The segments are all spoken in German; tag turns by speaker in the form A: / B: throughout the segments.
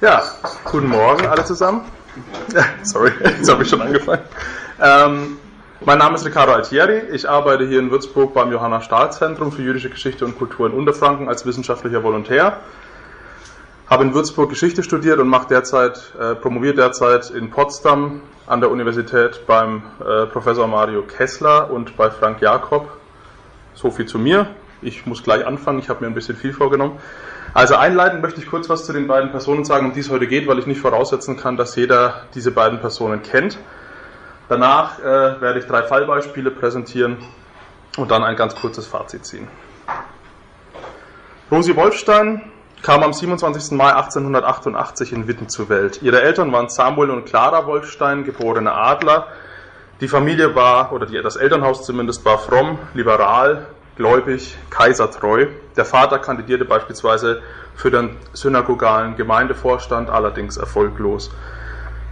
A: Ja, guten Morgen alle zusammen. Sorry, jetzt habe ich schon angefangen. Ähm, mein Name ist Riccardo Altieri. Ich arbeite hier in Würzburg beim Johanna Stahl Zentrum für jüdische Geschichte und Kultur in Unterfranken als wissenschaftlicher Volontär. Habe in Würzburg Geschichte studiert und mache derzeit, äh, promoviert derzeit in Potsdam an der Universität beim äh, Professor Mario Kessler und bei Frank Jakob. So viel zu mir. Ich muss gleich anfangen. Ich habe mir ein bisschen viel vorgenommen. Also einleitend möchte ich kurz was zu den beiden Personen sagen, um die es heute geht, weil ich nicht voraussetzen kann, dass jeder diese beiden Personen kennt. Danach äh, werde ich drei Fallbeispiele präsentieren und dann ein ganz kurzes Fazit ziehen. Rosi Wolfstein kam am 27. Mai 1888 in Witten zur Welt. Ihre Eltern waren Samuel und Clara Wolfstein, geborene Adler. Die Familie war, oder die, das Elternhaus zumindest, war fromm, liberal, gläubig, kaisertreu. Der Vater kandidierte beispielsweise für den synagogalen Gemeindevorstand, allerdings erfolglos.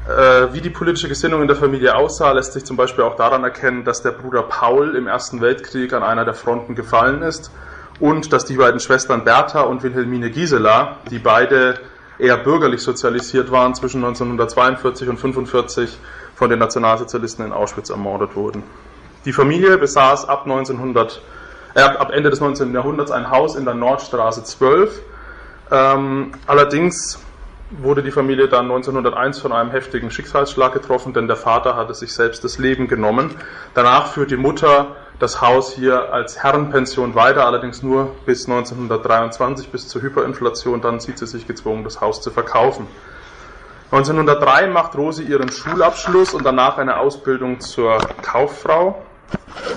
A: Äh, wie die politische Gesinnung in der Familie aussah, lässt sich zum Beispiel auch daran erkennen, dass der Bruder Paul im Ersten Weltkrieg an einer der Fronten gefallen ist und dass die beiden Schwestern Bertha und Wilhelmine Gisela, die beide eher bürgerlich sozialisiert waren, zwischen 1942 und 1945 von den Nationalsozialisten in Auschwitz ermordet wurden. Die Familie besaß ab 1900 äh, ab Ende des 19. Jahrhunderts ein Haus in der Nordstraße 12. Ähm, allerdings wurde die Familie dann 1901 von einem heftigen Schicksalsschlag getroffen, denn der Vater hatte sich selbst das Leben genommen. Danach führt die Mutter das Haus hier als Herrenpension weiter, allerdings nur bis 1923, bis zur Hyperinflation. Dann sieht sie sich gezwungen, das Haus zu verkaufen. 1903 macht Rosi ihren Schulabschluss und danach eine Ausbildung zur Kauffrau.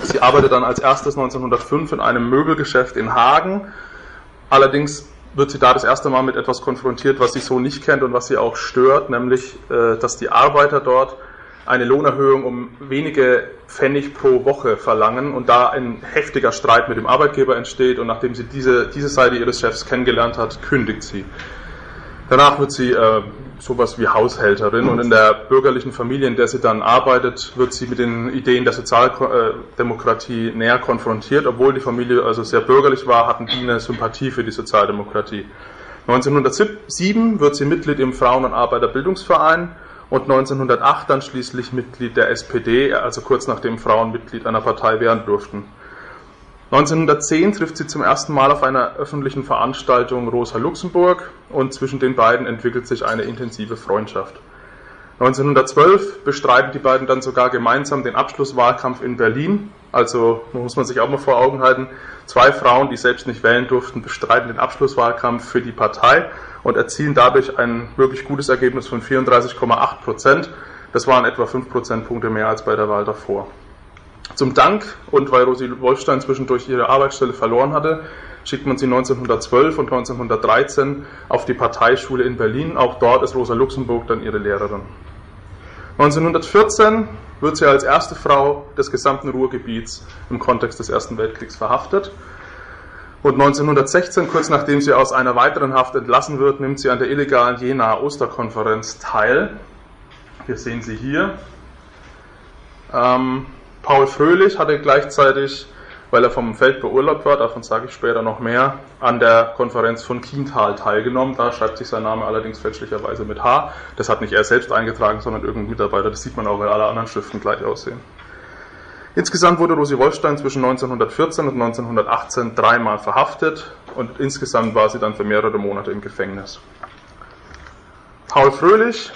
A: Sie arbeitet dann als erstes 1905 in einem Möbelgeschäft in Hagen. Allerdings wird sie da das erste Mal mit etwas konfrontiert, was sie so nicht kennt und was sie auch stört, nämlich, äh, dass die Arbeiter dort eine Lohnerhöhung um wenige Pfennig pro Woche verlangen und da ein heftiger Streit mit dem Arbeitgeber entsteht und nachdem sie diese, diese Seite ihres Chefs kennengelernt hat, kündigt sie. Danach wird sie äh, sowas wie Haushälterin und in der bürgerlichen Familie, in der sie dann arbeitet, wird sie mit den Ideen der Sozialdemokratie näher konfrontiert. Obwohl die Familie also sehr bürgerlich war, hatten die eine Sympathie für die Sozialdemokratie. 1907 wird sie Mitglied im Frauen- und Arbeiterbildungsverein und 1908 dann schließlich Mitglied der SPD, also kurz nachdem Frauen Mitglied einer Partei werden durften. 1910 trifft sie zum ersten Mal auf einer öffentlichen Veranstaltung Rosa Luxemburg und zwischen den beiden entwickelt sich eine intensive Freundschaft. 1912 bestreiten die beiden dann sogar gemeinsam den Abschlusswahlkampf in Berlin. Also muss man sich auch mal vor Augen halten, zwei Frauen, die selbst nicht wählen durften, bestreiten den Abschlusswahlkampf für die Partei und erzielen dadurch ein wirklich gutes Ergebnis von 34,8 Prozent. Das waren etwa 5 Prozentpunkte mehr als bei der Wahl davor. Zum Dank und weil Rosi Wolfstein zwischendurch ihre Arbeitsstelle verloren hatte, schickt man sie 1912 und 1913 auf die Parteischule in Berlin. Auch dort ist Rosa Luxemburg dann ihre Lehrerin. 1914 wird sie als erste Frau des gesamten Ruhrgebiets im Kontext des Ersten Weltkriegs verhaftet. Und 1916, kurz nachdem sie aus einer weiteren Haft entlassen wird, nimmt sie an der illegalen Jenaer Osterkonferenz teil. Wir sehen sie hier. Ähm, Paul Fröhlich hatte gleichzeitig, weil er vom Feld beurlaubt war, davon sage ich später noch mehr, an der Konferenz von Kiental teilgenommen. Da schreibt sich sein Name allerdings fälschlicherweise mit H. Das hat nicht er selbst eingetragen, sondern irgendein Mitarbeiter. Das sieht man auch, weil alle anderen Schriften gleich aussehen. Insgesamt wurde Rosi Wolfstein zwischen 1914 und 1918 dreimal verhaftet und insgesamt war sie dann für mehrere Monate im Gefängnis. Paul Fröhlich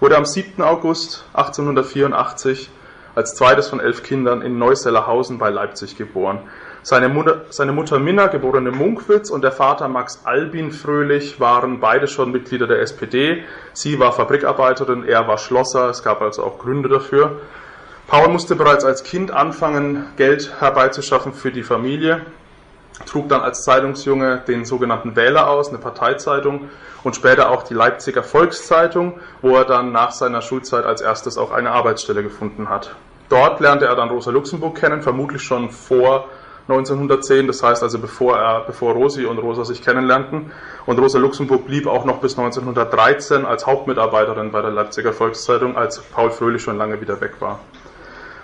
A: wurde am 7. August 1884 als zweites von elf Kindern in Neusellerhausen bei Leipzig geboren. Seine Mutter, seine Mutter Minna, geborene Munkwitz, und der Vater Max Albin Fröhlich waren beide schon Mitglieder der SPD. Sie war Fabrikarbeiterin, er war Schlosser, es gab also auch Gründe dafür. Paul musste bereits als Kind anfangen, Geld herbeizuschaffen für die Familie, trug dann als Zeitungsjunge den sogenannten Wähler aus, eine Parteizeitung, und später auch die Leipziger Volkszeitung, wo er dann nach seiner Schulzeit als erstes auch eine Arbeitsstelle gefunden hat. Dort lernte er dann Rosa Luxemburg kennen, vermutlich schon vor 1910, das heißt also bevor, er, bevor Rosi und Rosa sich kennenlernten. Und Rosa Luxemburg blieb auch noch bis 1913 als Hauptmitarbeiterin bei der Leipziger Volkszeitung, als Paul Fröhlich schon lange wieder weg war.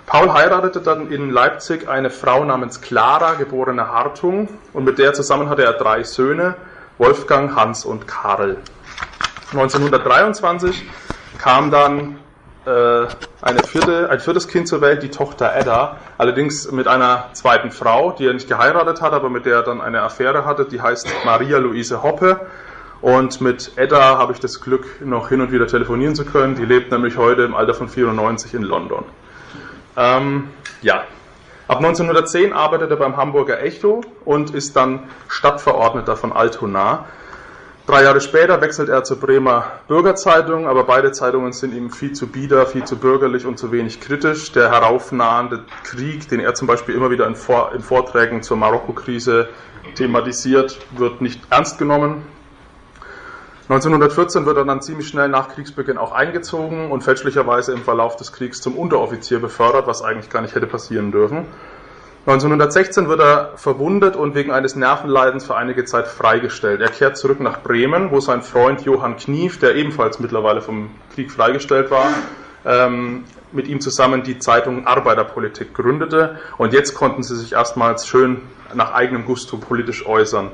A: Paul heiratete dann in Leipzig eine Frau namens Clara, geborene Hartung, und mit der zusammen hatte er drei Söhne, Wolfgang, Hans und Karl. 1923 kam dann eine vierte, ein viertes Kind zur Welt, die Tochter Edda, allerdings mit einer zweiten Frau, die er nicht geheiratet hat, aber mit der er dann eine Affäre hatte, die heißt Maria Luise Hoppe. Und mit Edda habe ich das Glück, noch hin und wieder telefonieren zu können. Die lebt nämlich heute im Alter von 94 in London. Ähm, ja, Ab 1910 arbeitet er beim Hamburger Echo und ist dann Stadtverordneter von Altona. Drei Jahre später wechselt er zur Bremer Bürgerzeitung, aber beide Zeitungen sind ihm viel zu bieder, viel zu bürgerlich und zu wenig kritisch. Der heraufnahende Krieg, den er zum Beispiel immer wieder in, Vor in Vorträgen zur Marokko-Krise thematisiert, wird nicht ernst genommen. 1914 wird er dann ziemlich schnell nach Kriegsbeginn auch eingezogen und fälschlicherweise im Verlauf des Kriegs zum Unteroffizier befördert, was eigentlich gar nicht hätte passieren dürfen. 1916 wird er verwundet und wegen eines Nervenleidens für einige Zeit freigestellt. Er kehrt zurück nach Bremen, wo sein Freund Johann Knief, der ebenfalls mittlerweile vom Krieg freigestellt war, ähm, mit ihm zusammen die Zeitung Arbeiterpolitik gründete. Und jetzt konnten sie sich erstmals schön nach eigenem Gusto politisch äußern.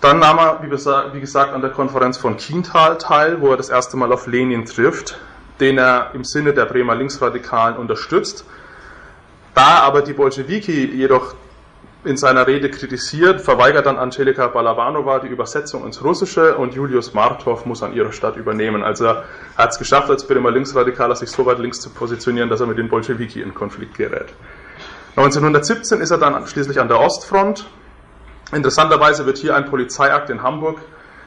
A: Dann nahm er, wie gesagt, an der Konferenz von Kienthal teil, wo er das erste Mal auf Lenin trifft, den er im Sinne der Bremer Linksradikalen unterstützt. Da aber die Bolschewiki jedoch in seiner Rede kritisiert, verweigert dann Angelika Balabanova die Übersetzung ins Russische und Julius Martov muss an ihrer Stadt übernehmen. Also er hat es geschafft, als Bremer Linksradikaler sich so weit links zu positionieren, dass er mit den Bolschewiki in Konflikt gerät. 1917 ist er dann schließlich an der Ostfront, Interessanterweise wird hier ein Polizeiakt in Hamburg,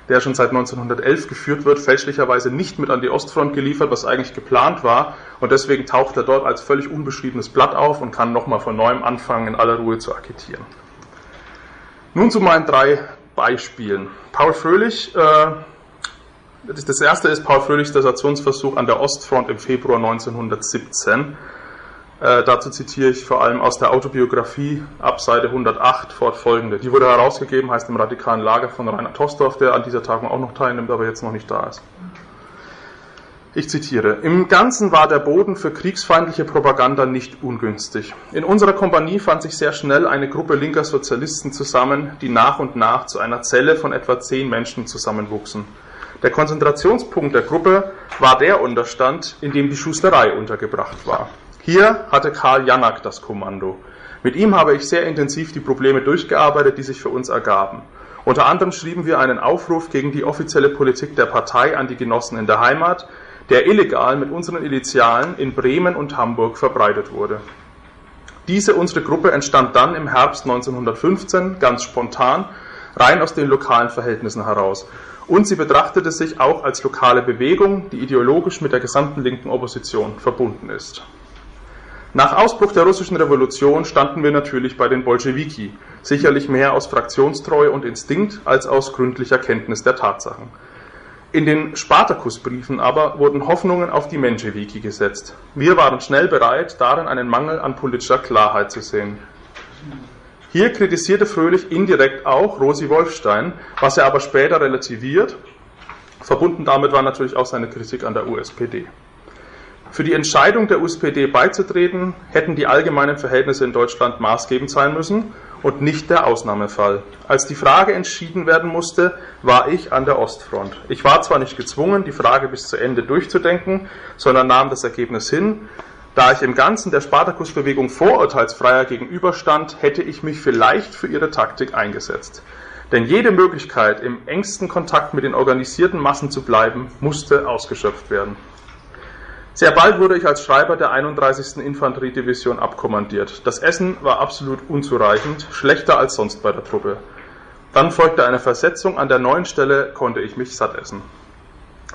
A: der schon seit 1911 geführt wird, fälschlicherweise nicht mit an die Ostfront geliefert, was eigentlich geplant war. Und deswegen taucht er dort als völlig unbeschriebenes Blatt auf und kann nochmal von neuem anfangen, in aller Ruhe zu agitieren. Nun zu meinen drei Beispielen. Paul Fröhlich, äh, das erste ist Paul Fröhlichs Desertionsversuch an der Ostfront im Februar 1917. Äh, dazu zitiere ich vor allem aus der Autobiografie ab Seite 108 fortfolgende. Die wurde herausgegeben, heißt im radikalen Lager von Rainer Tostorf, der an dieser Tagung auch noch teilnimmt, aber jetzt noch nicht da ist. Ich zitiere, im Ganzen war der Boden für kriegsfeindliche Propaganda nicht ungünstig. In unserer Kompanie fand sich sehr schnell eine Gruppe linker Sozialisten zusammen, die nach und nach zu einer Zelle von etwa zehn Menschen zusammenwuchsen. Der Konzentrationspunkt der Gruppe war der Unterstand, in dem die Schusterei untergebracht war. Hier hatte Karl Janak das Kommando. Mit ihm habe ich sehr intensiv die Probleme durchgearbeitet, die sich für uns ergaben. Unter anderem schrieben wir einen Aufruf gegen die offizielle Politik der Partei an die Genossen in der Heimat, der illegal mit unseren Initialen in Bremen und Hamburg verbreitet wurde. Diese unsere Gruppe entstand dann im Herbst 1915 ganz spontan, rein aus den lokalen Verhältnissen heraus. Und sie betrachtete sich auch als lokale Bewegung, die ideologisch mit der gesamten linken Opposition verbunden ist. Nach Ausbruch der russischen Revolution standen wir natürlich bei den Bolschewiki, sicherlich mehr aus Fraktionstreue und Instinkt als aus gründlicher Kenntnis der Tatsachen. In den Spartakusbriefen aber wurden Hoffnungen auf die Menschewiki gesetzt. Wir waren schnell bereit, darin einen Mangel an politischer Klarheit zu sehen. Hier kritisierte Fröhlich indirekt auch Rosi Wolfstein, was er aber später relativiert. Verbunden damit war natürlich auch seine Kritik an der USPD. Für die Entscheidung der USPD beizutreten, hätten die allgemeinen Verhältnisse in Deutschland maßgebend sein müssen und nicht der Ausnahmefall. Als die Frage entschieden werden musste, war ich an der Ostfront. Ich war zwar nicht gezwungen, die Frage bis zu Ende durchzudenken, sondern nahm das Ergebnis hin. Da ich im Ganzen der Spartakusbewegung vorurteilsfreier gegenüberstand, hätte ich mich vielleicht für ihre Taktik eingesetzt. Denn jede Möglichkeit, im engsten Kontakt mit den organisierten Massen zu bleiben, musste ausgeschöpft werden. Sehr bald wurde ich als Schreiber der 31. Infanteriedivision abkommandiert. Das Essen war absolut unzureichend, schlechter als sonst bei der Truppe. Dann folgte eine Versetzung, an der neuen Stelle konnte ich mich satt essen.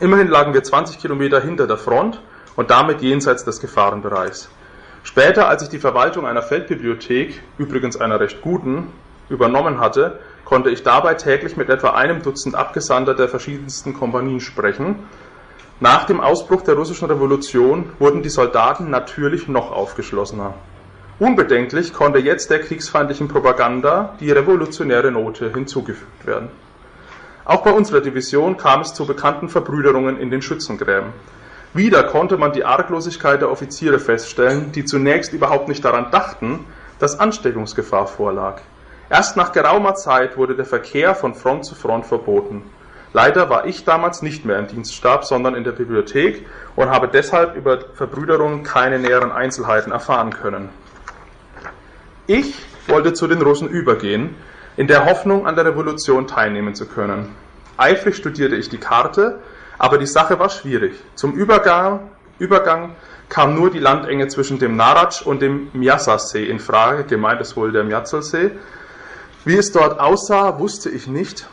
A: Immerhin lagen wir 20 Kilometer hinter der Front und damit jenseits des Gefahrenbereichs. Später, als ich die Verwaltung einer Feldbibliothek, übrigens einer recht guten, übernommen hatte, konnte ich dabei täglich mit etwa einem Dutzend Abgesandter der verschiedensten Kompanien sprechen nach dem Ausbruch der Russischen Revolution wurden die Soldaten natürlich noch aufgeschlossener. Unbedenklich konnte jetzt der kriegsfeindlichen Propaganda die revolutionäre Note hinzugefügt werden. Auch bei unserer Division kam es zu bekannten Verbrüderungen in den Schützengräben. Wieder konnte man die Arglosigkeit der Offiziere feststellen, die zunächst überhaupt nicht daran dachten, dass Ansteckungsgefahr vorlag. Erst nach geraumer Zeit wurde der Verkehr von Front zu Front verboten. Leider war ich damals nicht mehr im Dienststab, sondern in der Bibliothek und habe deshalb über Verbrüderung keine näheren Einzelheiten erfahren können. Ich wollte zu den Russen übergehen, in der Hoffnung, an der Revolution teilnehmen zu können. Eifrig studierte ich die Karte, aber die Sache war schwierig. Zum Übergang, Übergang kam nur die Landenge zwischen dem Naratsch und dem Mjasa-See in Frage, gemeint ist wohl der Mjatzelsee. Wie es dort aussah, wusste ich nicht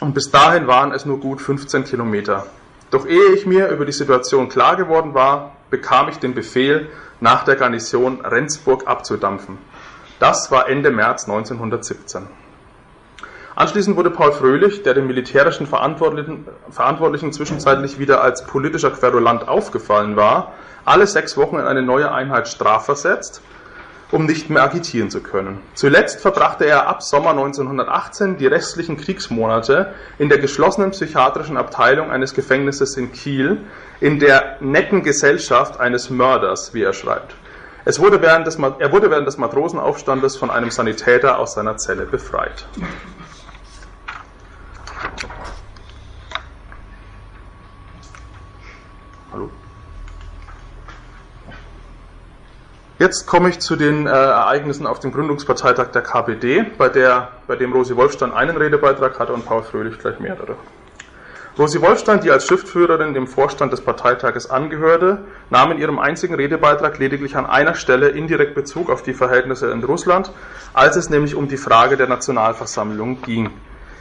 A: und bis dahin waren es nur gut 15 Kilometer. Doch ehe ich mir über die Situation klar geworden war, bekam ich den Befehl, nach der Garnison Rendsburg abzudampfen. Das war Ende März 1917. Anschließend wurde Paul Fröhlich, der den militärischen Verantwortlichen, Verantwortlichen zwischenzeitlich wieder als politischer Querulant aufgefallen war, alle sechs Wochen in eine neue Einheit strafversetzt, um nicht mehr agitieren zu können. Zuletzt verbrachte er ab Sommer 1918 die restlichen Kriegsmonate in der geschlossenen psychiatrischen Abteilung eines Gefängnisses in Kiel, in der netten Gesellschaft eines Mörders, wie er schreibt. Es wurde während des, er wurde während des Matrosenaufstandes von einem Sanitäter aus seiner Zelle befreit. Hallo? Jetzt komme ich zu den äh, Ereignissen auf dem Gründungsparteitag der KPD, bei, der, bei dem Rosi Wolfstein einen Redebeitrag hatte und Paul Fröhlich gleich mehrere. Rosi Wolfstein, die als Schriftführerin dem Vorstand des Parteitages angehörte, nahm in ihrem einzigen Redebeitrag lediglich an einer Stelle indirekt Bezug auf die Verhältnisse in Russland, als es nämlich um die Frage der Nationalversammlung ging.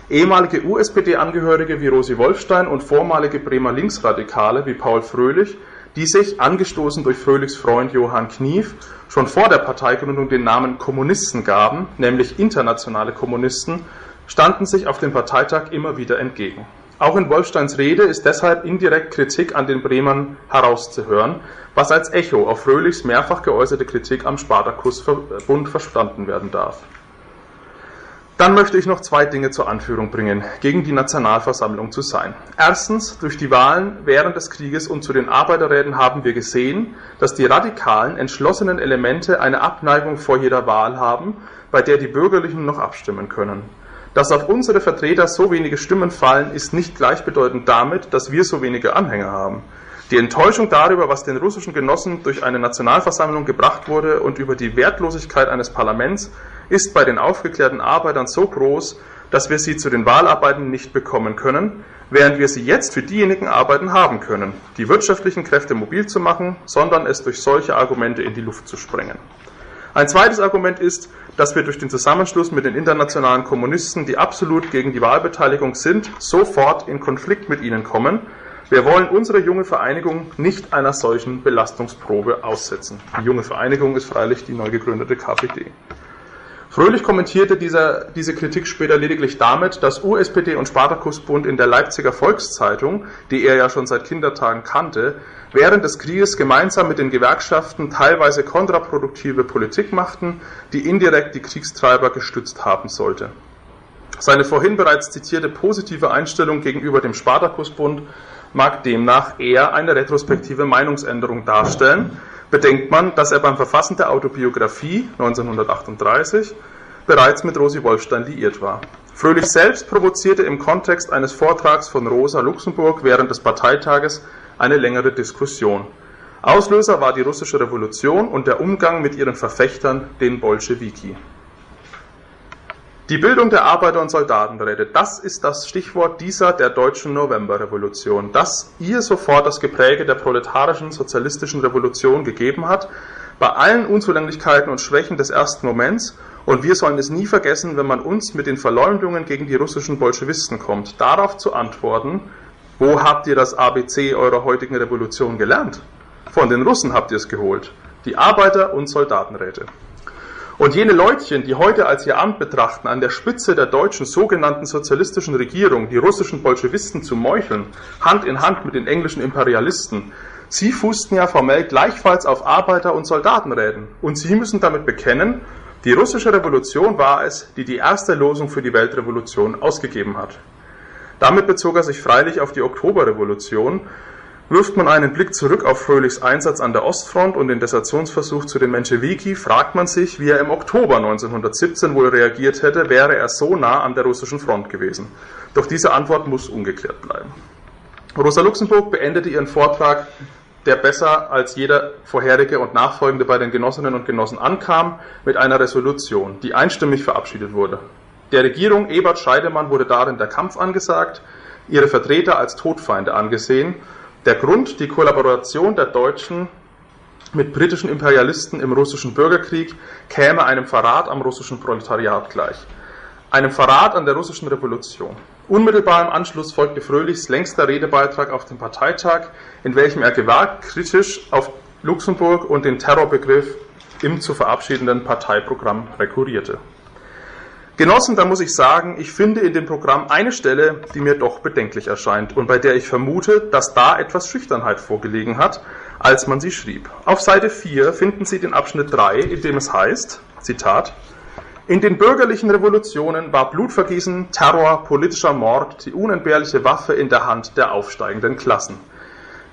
A: Ehemalige USPD-Angehörige wie Rosi Wolfstein und vormalige Bremer Linksradikale wie Paul Fröhlich die sich, angestoßen durch Fröhlichs Freund Johann Knief, schon vor der Parteigründung den Namen Kommunisten gaben, nämlich internationale Kommunisten, standen sich auf dem Parteitag immer wieder entgegen. Auch in Wolfsteins Rede ist deshalb indirekt Kritik an den Bremern herauszuhören, was als Echo auf Fröhlichs mehrfach geäußerte Kritik am Spartakusbund verstanden werden darf. Dann möchte ich noch zwei Dinge zur Anführung bringen, gegen die Nationalversammlung zu sein. Erstens, durch die Wahlen während des Krieges und zu den Arbeiterräten haben wir gesehen, dass die radikalen, entschlossenen Elemente eine Abneigung vor jeder Wahl haben, bei der die Bürgerlichen noch abstimmen können. Dass auf unsere Vertreter so wenige Stimmen fallen, ist nicht gleichbedeutend damit, dass wir so wenige Anhänger haben. Die Enttäuschung darüber, was den russischen Genossen durch eine Nationalversammlung gebracht wurde und über die Wertlosigkeit eines Parlaments ist bei den aufgeklärten Arbeitern so groß, dass wir sie zu den Wahlarbeiten nicht bekommen können, während wir sie jetzt für diejenigen Arbeiten haben können, die wirtschaftlichen Kräfte mobil zu machen, sondern es durch solche Argumente in die Luft zu sprengen. Ein zweites Argument ist, dass wir durch den Zusammenschluss mit den internationalen Kommunisten, die absolut gegen die Wahlbeteiligung sind, sofort in Konflikt mit ihnen kommen, wir wollen unsere junge Vereinigung nicht einer solchen Belastungsprobe aussetzen. Die junge Vereinigung ist freilich die neu gegründete KPD. Fröhlich kommentierte dieser, diese Kritik später lediglich damit, dass USPD und Spartakusbund in der Leipziger Volkszeitung, die er ja schon seit Kindertagen kannte, während des Krieges gemeinsam mit den Gewerkschaften teilweise kontraproduktive Politik machten, die indirekt die Kriegstreiber gestützt haben sollte. Seine vorhin bereits zitierte positive Einstellung gegenüber dem Spartakusbund mag demnach eher eine retrospektive Meinungsänderung darstellen, bedenkt man, dass er beim Verfassen der Autobiografie 1938 bereits mit Rosi Wolfstein liiert war. Fröhlich selbst provozierte im Kontext eines Vortrags von Rosa Luxemburg während des Parteitages eine längere Diskussion. Auslöser war die russische Revolution und der Umgang mit ihren Verfechtern, den Bolschewiki. Die Bildung der Arbeiter- und Soldatenräte, das ist das Stichwort dieser der deutschen Novemberrevolution, das ihr sofort das Gepräge der proletarischen sozialistischen Revolution gegeben hat, bei allen Unzulänglichkeiten und Schwächen des ersten Moments, und wir sollen es nie vergessen, wenn man uns mit den Verleumdungen gegen die russischen Bolschewisten kommt, darauf zu antworten, wo habt ihr das ABC eurer heutigen Revolution gelernt? Von den Russen habt ihr es geholt, die Arbeiter- und Soldatenräte. Und jene Leutchen, die heute als ihr Amt betrachten, an der Spitze der deutschen sogenannten sozialistischen Regierung die russischen Bolschewisten zu meucheln, Hand in Hand mit den englischen Imperialisten, sie fußten ja formell gleichfalls auf Arbeiter- und Soldatenräten. Und sie müssen damit bekennen, die russische Revolution war es, die die erste Losung für die Weltrevolution ausgegeben hat. Damit bezog er sich freilich auf die Oktoberrevolution, Wirft man einen Blick zurück auf Fröhlichs Einsatz an der Ostfront und den Desertionsversuch zu den Menschewiki, fragt man sich, wie er im Oktober 1917 wohl reagiert hätte, wäre er so nah an der russischen Front gewesen. Doch diese Antwort muss ungeklärt bleiben. Rosa Luxemburg beendete ihren Vortrag, der besser als jeder vorherige und nachfolgende bei den Genossinnen und Genossen ankam, mit einer Resolution, die einstimmig verabschiedet wurde. Der Regierung Ebert Scheidemann wurde darin der Kampf angesagt, ihre Vertreter als Todfeinde angesehen der Grund, die Kollaboration der Deutschen mit britischen Imperialisten im russischen Bürgerkrieg, käme einem Verrat am russischen Proletariat gleich. Einem Verrat an der russischen Revolution. Unmittelbar im Anschluss folgte Fröhlichs längster Redebeitrag auf dem Parteitag, in welchem er gewaltkritisch auf Luxemburg und den Terrorbegriff im zu verabschiedenden Parteiprogramm rekurrierte. Genossen, da muss ich sagen, ich finde in dem Programm eine Stelle, die mir doch bedenklich erscheint und bei der ich vermute, dass da etwas Schüchternheit vorgelegen hat, als man sie schrieb. Auf Seite 4 finden Sie den Abschnitt 3, in dem es heißt, Zitat, in den bürgerlichen Revolutionen war Blutvergießen, Terror, politischer Mord die unentbehrliche Waffe in der Hand der aufsteigenden Klassen.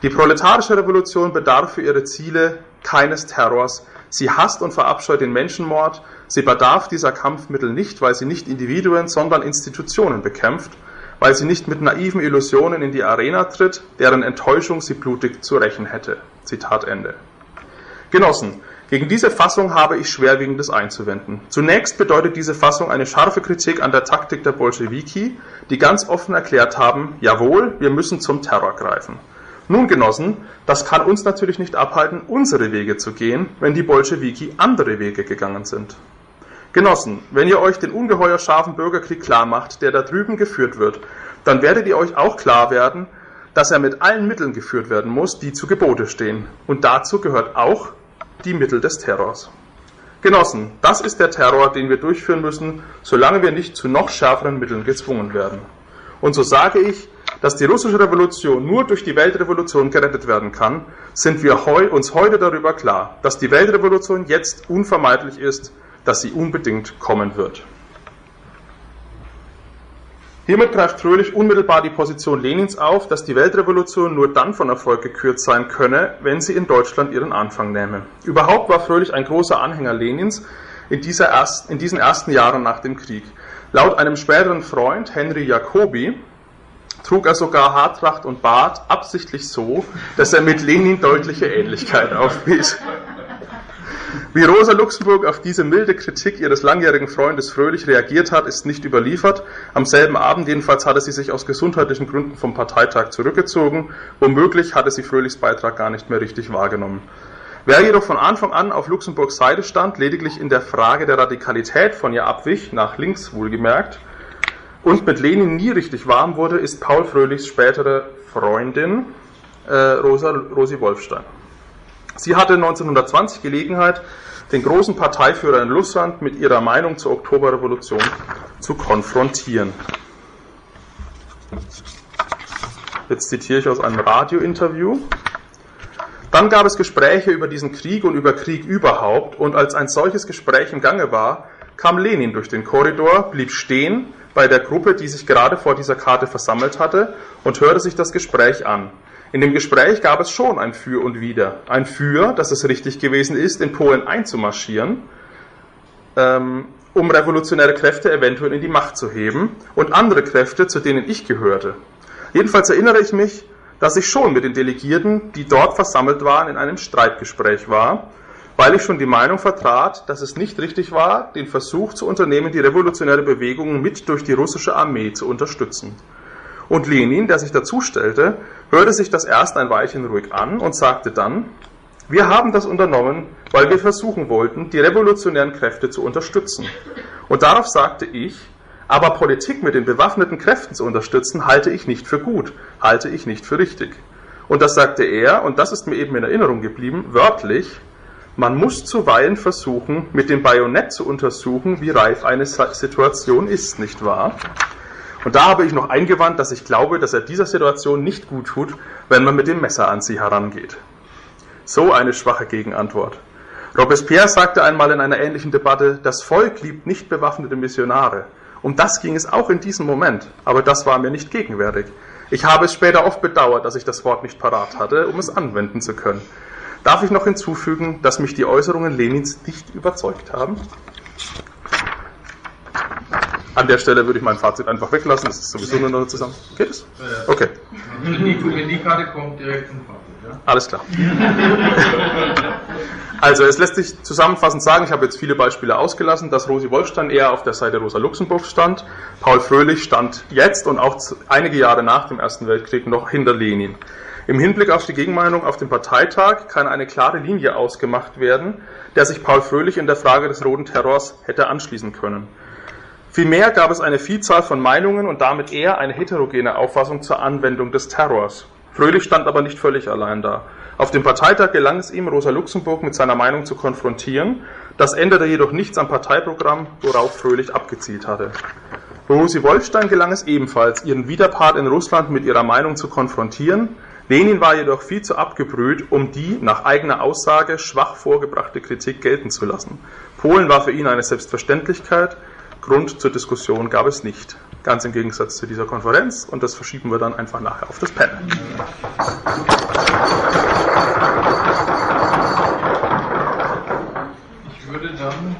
A: Die proletarische Revolution bedarf für ihre Ziele keines Terrors. Sie hasst und verabscheut den Menschenmord. Sie bedarf dieser Kampfmittel nicht, weil sie nicht Individuen, sondern Institutionen bekämpft, weil sie nicht mit naiven Illusionen in die Arena tritt, deren Enttäuschung sie blutig zu rächen hätte. Zitat Ende. Genossen, gegen diese Fassung habe ich Schwerwiegendes einzuwenden. Zunächst bedeutet diese Fassung eine scharfe Kritik an der Taktik der Bolschewiki, die ganz offen erklärt haben, jawohl, wir müssen zum Terror greifen. Nun, Genossen, das kann uns natürlich nicht abhalten, unsere Wege zu gehen, wenn die Bolschewiki andere Wege gegangen sind. Genossen, wenn ihr euch den ungeheuer scharfen Bürgerkrieg klar macht, der da drüben geführt wird, dann werdet ihr euch auch klar werden, dass er mit allen Mitteln geführt werden muss, die zu Gebote stehen. Und dazu gehört auch die Mittel des Terrors. Genossen, das ist der Terror, den wir durchführen müssen, solange wir nicht zu noch schärferen Mitteln gezwungen werden. Und so sage ich, dass die russische Revolution nur durch die Weltrevolution gerettet werden kann, sind wir heu, uns heute darüber klar, dass die Weltrevolution jetzt unvermeidlich ist, dass sie unbedingt kommen wird. Hiermit greift Fröhlich unmittelbar die Position Lenins auf, dass die Weltrevolution nur dann von Erfolg gekürt sein könne, wenn sie in Deutschland ihren Anfang nähme. Überhaupt war Fröhlich ein großer Anhänger Lenins in, erst, in diesen ersten Jahren nach dem Krieg. Laut einem späteren Freund, Henry Jacobi, trug er sogar Haartracht und Bart absichtlich so, dass er mit Lenin deutliche Ähnlichkeit aufwies. Wie Rosa Luxemburg auf diese milde Kritik ihres langjährigen Freundes Fröhlich reagiert hat, ist nicht überliefert. Am selben Abend jedenfalls hatte sie sich aus gesundheitlichen Gründen vom Parteitag zurückgezogen. Womöglich hatte sie Fröhlichs Beitrag gar nicht mehr richtig wahrgenommen. Wer jedoch von Anfang an auf Luxemburgs Seite stand, lediglich in der Frage der Radikalität von ihr abwich, nach links wohlgemerkt, und mit Lenin nie richtig warm wurde, ist Paul Fröhlichs spätere Freundin äh, Rosa, Rosi Wolfstein. Sie hatte 1920 Gelegenheit, den großen Parteiführer in Russland mit ihrer Meinung zur Oktoberrevolution zu konfrontieren. Jetzt zitiere ich aus einem Radiointerview. Dann gab es Gespräche über diesen Krieg und über Krieg überhaupt, und als ein solches Gespräch im Gange war, kam Lenin durch den Korridor, blieb stehen bei der Gruppe, die sich gerade vor dieser Karte versammelt hatte, und hörte sich das Gespräch an. In dem Gespräch gab es schon ein Für und Wider. Ein Für, dass es richtig gewesen ist, in Polen einzumarschieren, ähm, um revolutionäre Kräfte eventuell in die Macht zu heben, und andere Kräfte, zu denen ich gehörte. Jedenfalls erinnere ich mich, dass ich schon mit den Delegierten, die dort versammelt waren, in einem Streitgespräch war weil ich schon die Meinung vertrat, dass es nicht richtig war, den Versuch zu unternehmen, die revolutionäre Bewegung mit durch die russische Armee zu unterstützen. Und Lenin, der sich dazu stellte, hörte sich das erst ein Weilchen ruhig an und sagte dann, wir haben das unternommen, weil wir versuchen wollten, die revolutionären Kräfte zu unterstützen. Und darauf sagte ich, aber Politik mit den bewaffneten Kräften zu unterstützen, halte ich nicht für gut, halte ich nicht für richtig. Und das sagte er, und das ist mir eben in Erinnerung geblieben, wörtlich, man muss zuweilen versuchen, mit dem Bajonett zu untersuchen, wie reif eine Situation ist, nicht wahr? Und da habe ich noch eingewandt, dass ich glaube, dass er dieser Situation nicht gut tut, wenn man mit dem Messer an sie herangeht. So eine schwache Gegenantwort. Robespierre sagte einmal in einer ähnlichen Debatte, das Volk liebt nicht bewaffnete Missionare. Um das ging es auch in diesem Moment, aber das war mir nicht gegenwärtig. Ich habe es später oft bedauert, dass ich das Wort nicht parat hatte, um es anwenden zu können. Darf ich noch hinzufügen, dass mich die Äußerungen Lenins nicht überzeugt haben? An der Stelle würde ich mein Fazit einfach weglassen, das ist sowieso nur noch zusammen. Geht es? Okay.
B: Wenn die, Karte kommt, direkt zum Fazit. Ja?
A: Alles klar. Also es lässt sich zusammenfassend sagen, ich habe jetzt viele Beispiele ausgelassen, dass Rosi Wolfstein eher auf der Seite Rosa Luxemburg stand, Paul Fröhlich stand jetzt und auch einige Jahre nach dem Ersten Weltkrieg noch hinter Lenin. Im Hinblick auf die Gegenmeinung auf dem Parteitag kann eine klare Linie ausgemacht werden, der sich Paul Fröhlich in der Frage des roten Terrors hätte anschließen können. Vielmehr gab es eine Vielzahl von Meinungen und damit eher eine heterogene Auffassung zur Anwendung des Terrors. Fröhlich stand aber nicht völlig allein da. Auf dem Parteitag gelang es ihm, Rosa Luxemburg mit seiner Meinung zu konfrontieren. Das änderte jedoch nichts am Parteiprogramm, worauf Fröhlich abgezielt hatte. Rosi Wolfstein gelang es ebenfalls, ihren Widerpart in Russland mit ihrer Meinung zu konfrontieren. Lenin war jedoch viel zu abgebrüht, um die nach eigener Aussage schwach vorgebrachte Kritik gelten zu lassen. Polen war für ihn eine Selbstverständlichkeit, Grund zur Diskussion gab es nicht. Ganz im Gegensatz zu dieser Konferenz und das verschieben wir dann einfach nachher auf das Panel.
B: Ich würde dann